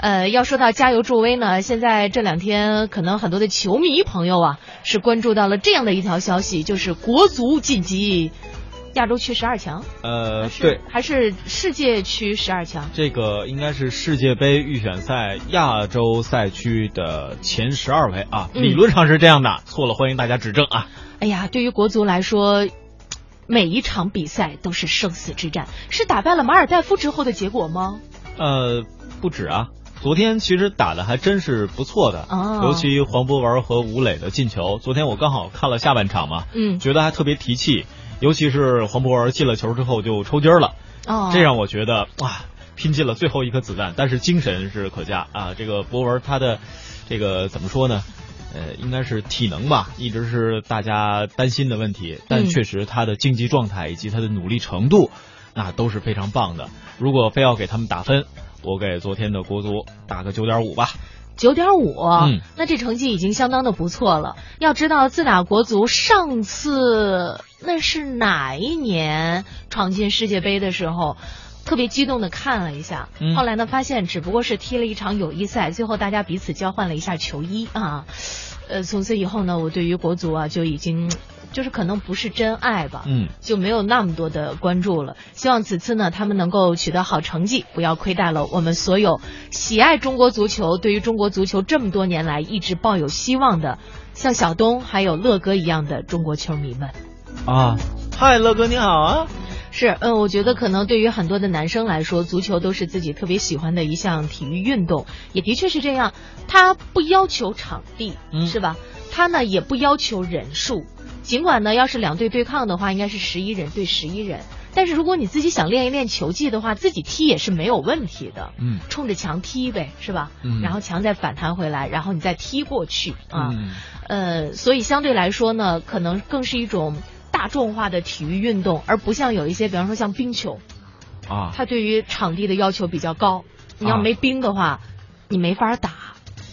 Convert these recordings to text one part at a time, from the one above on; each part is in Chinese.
呃，要说到加油助威呢，现在这两天可能很多的球迷朋友啊是关注到了这样的一条消息，就是国足晋级亚洲区十二强。呃，对，还是世界区十二强？这个应该是世界杯预选赛亚洲赛区的前十二位啊，嗯理论上是这样的，错了欢迎大家指正啊。哎呀，对于国足来说，每一场比赛都是生死之战，是打败了马尔代夫之后的结果吗？呃，不止啊，昨天其实打的还真是不错的，哦尤其黄博文和吴磊的进球，昨天我刚好看了下半场嘛，嗯，觉得还特别提气，尤其是黄博文进了球之后就抽筋儿了，哦，这让我觉得哇，拼尽了最后一颗子弹，但是精神是可嘉啊。这个博文他的这个怎么说呢？呃，应该是体能吧，一直是大家担心的问题，但嗯确实他的竞技状态以及他的努力程度，那都是非常棒的。如果非要给他们打分，我给昨天的国足打个九点五吧。九点五，嗯那这成绩已经相当的不错了。要知道，自打国足上次那是哪一年闯进世界杯的时候，特别激动的看了一下，嗯后来呢发现只不过是踢了一场友谊赛，最后大家彼此交换了一下球衣啊。呃，从此以后呢，我对于国足啊就已经 就是可能不是真爱吧，嗯，就没有那么多的关注了。希望此次呢，他们能够取得好成绩，不要亏待了我们所有喜爱中国足球、对于中国足球这么多年来一直抱有希望的，像小东还有乐哥一样的中国球迷们。啊，嗨，乐哥你好啊。是，嗯，我觉得可能对于很多的男生来说，足球都是自己特别喜欢的一项体育运动，也的确是这样。它不要求场地，嗯是吧？它呢也不要求人数，尽管呢要是两队对抗的话，应该是十一人对十一人。但是如果你自己想练一练球技的话，自己踢也是没有问题的。嗯冲着墙踢呗，是吧？嗯然后墙再反弹回来，然后你再踢过去啊。嗯呃，所以相对来说呢，可能更是一种大众化的体育运动，而不像有一些，比方说像冰球，啊，它对于场地的要求比较高。你要啊没冰的话，你没法打。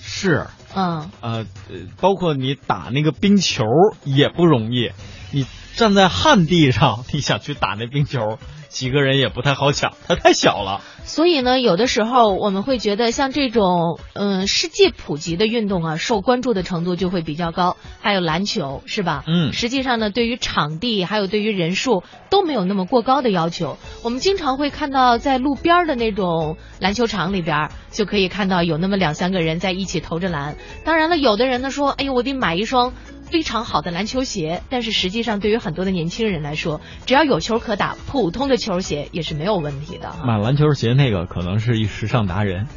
是。嗯，呃，呃包括你打那个冰球也不容易，你站在旱地上，你想去打那冰球，几个人也不太好抢，它太小了。所以呢，有的时候我们会觉得像这种嗯世界普及的运动啊，受关注的程度就会比较高。还有篮球是吧？嗯实际上呢，对于场地还有对于人数都没有那么过高的要求。我们经常会看到在路边的那种篮球场里边，就可以看到有那么两三个人在一起投着篮。当然了，有的人呢说，哎呦，我得买一双。非常好的篮球鞋，但是实际上对于很多的年轻人来说，只要有球可打，普通的球鞋也是没有问题的。买篮球鞋那个可能是一时尚达人，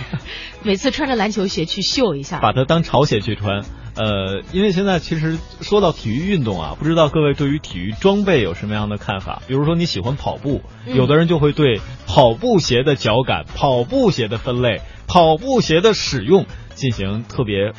每次穿着篮球鞋去秀一下。把它当潮鞋去穿。呃，因为现在其实说到体育运动啊，不知道各位对于体育装备有什么样的看法？比如说你喜欢跑步，嗯有的人就会对跑步鞋的脚感、跑步鞋的分类、跑步鞋的使用进行特别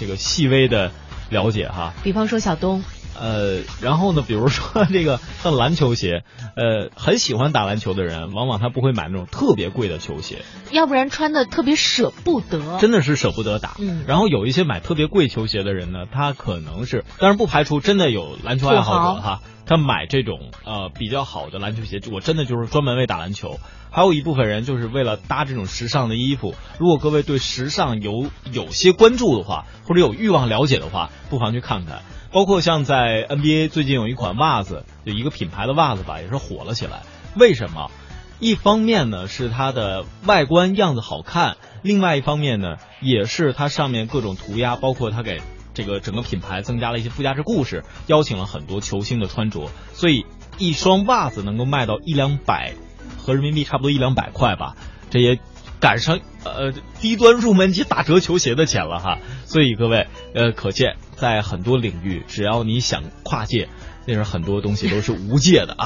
这个细微的了解哈。比方说小东，呃，然后呢，比如说这个像篮球鞋，呃，很喜欢打篮球的人，往往他不会买那种特别贵的球鞋，要不然穿的特别舍不得。真的是舍不得打。嗯然后有一些买特别贵球鞋的人呢，他可能是，当然不排除真的有篮球爱好者哈，他买这种呃比较好的篮球鞋，我真的就是专门为打篮球。还有一部分人就是为了搭这种时尚的衣服。如果各位对时尚有有些关注的话，或者有欲望了解的话，不妨去看看。包括像在 NBA 最近有一款袜子，有一个品牌的袜子吧，也是火了起来。为什么？一方面呢是它的外观样子好看，另外一方面呢也是它上面各种涂鸦，包括它给这个整个品牌增加了一些附加值故事，邀请了很多球星的穿着，所以一双袜子能够卖到一两百，合人民币差不多一两百块吧，这也赶上呃低端入门级打折球鞋的钱了哈。所以各位呃，可见在很多领域，只要你想跨界，那是很多东西都是无界的啊。